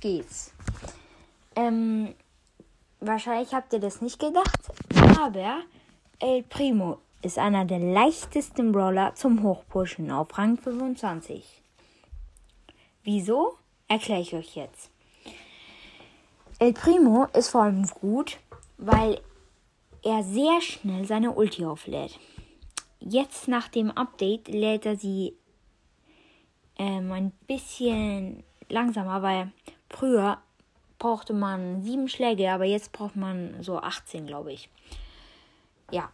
geht's. Ähm, wahrscheinlich habt ihr das nicht gedacht, aber El Primo ist einer der leichtesten Brawler zum Hochpushen auf Rang 25. Wieso? Erkläre ich euch jetzt. El Primo ist vor allem gut, weil er sehr schnell seine Ulti auflädt. Jetzt nach dem Update lädt er sie ähm, ein bisschen langsamer, weil früher brauchte man sieben Schläge, aber jetzt braucht man so 18, glaube ich. Ja.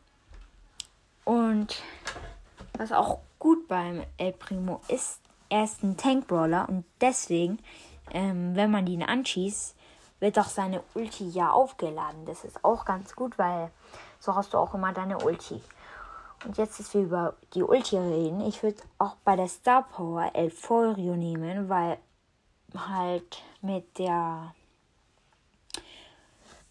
Und was auch gut beim El Primo ist, er ist ein Tank-Brawler und deswegen, ähm, wenn man ihn anschießt, wird auch seine Ulti ja aufgeladen. Das ist auch ganz gut, weil so hast du auch immer deine Ulti. Und jetzt, dass wir über die Ulti reden, ich würde auch bei der Star Power El Forio nehmen, weil halt mit der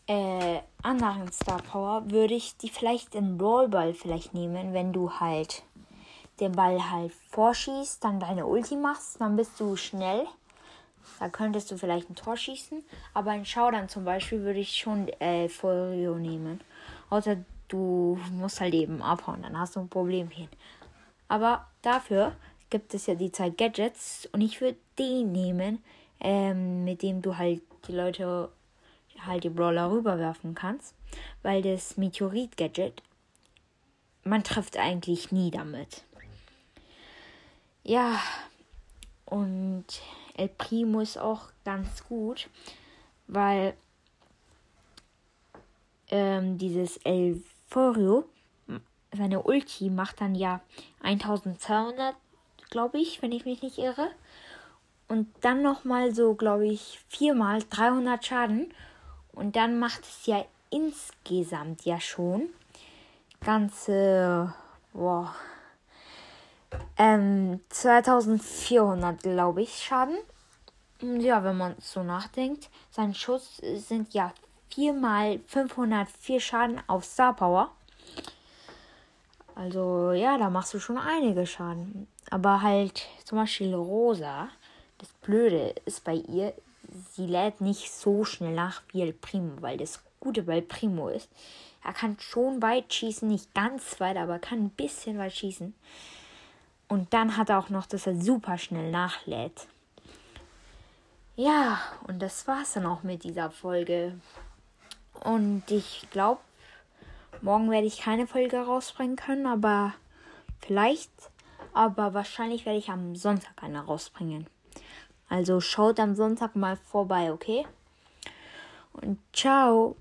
äh, anderen Star Power würde ich die vielleicht in Brawlball vielleicht nehmen, wenn du halt den Ball halt vorschießt, dann deine Ulti machst, dann bist du schnell. Da könntest du vielleicht ein Tor schießen. Aber in Showdown zum Beispiel würde ich schon äh, Forio nehmen. Außer du musst halt eben abhauen, dann hast du ein Problemchen. Aber dafür gibt es ja die zwei Gadgets und ich würde den nehmen, ähm, mit dem du halt die Leute halt die Brawler rüberwerfen kannst, weil das Meteorit-Gadget, man trifft eigentlich nie damit. Ja, und El Primo ist auch ganz gut, weil ähm, dieses El Forio, seine Ulti macht dann ja 1200, glaube ich, wenn ich mich nicht irre. Und dann nochmal so, glaube ich, viermal 300 Schaden. Und dann macht es ja insgesamt ja schon ganze, boah, ähm, 2400, glaube ich, Schaden. Ja, wenn man so nachdenkt, sein Schuss sind ja 4 mal 504 Schaden auf Star Power. Also ja, da machst du schon einige Schaden. Aber halt zum Beispiel Rosa, das Blöde ist bei ihr, sie lädt nicht so schnell nach wie El Primo, weil das Gute bei Primo ist. Er kann schon weit schießen, nicht ganz weit, aber kann ein bisschen weit schießen. Und dann hat er auch noch, dass er super schnell nachlädt. Ja, und das war's dann auch mit dieser Folge. Und ich glaube, morgen werde ich keine Folge rausbringen können, aber vielleicht. Aber wahrscheinlich werde ich am Sonntag eine rausbringen. Also schaut am Sonntag mal vorbei, okay? Und ciao.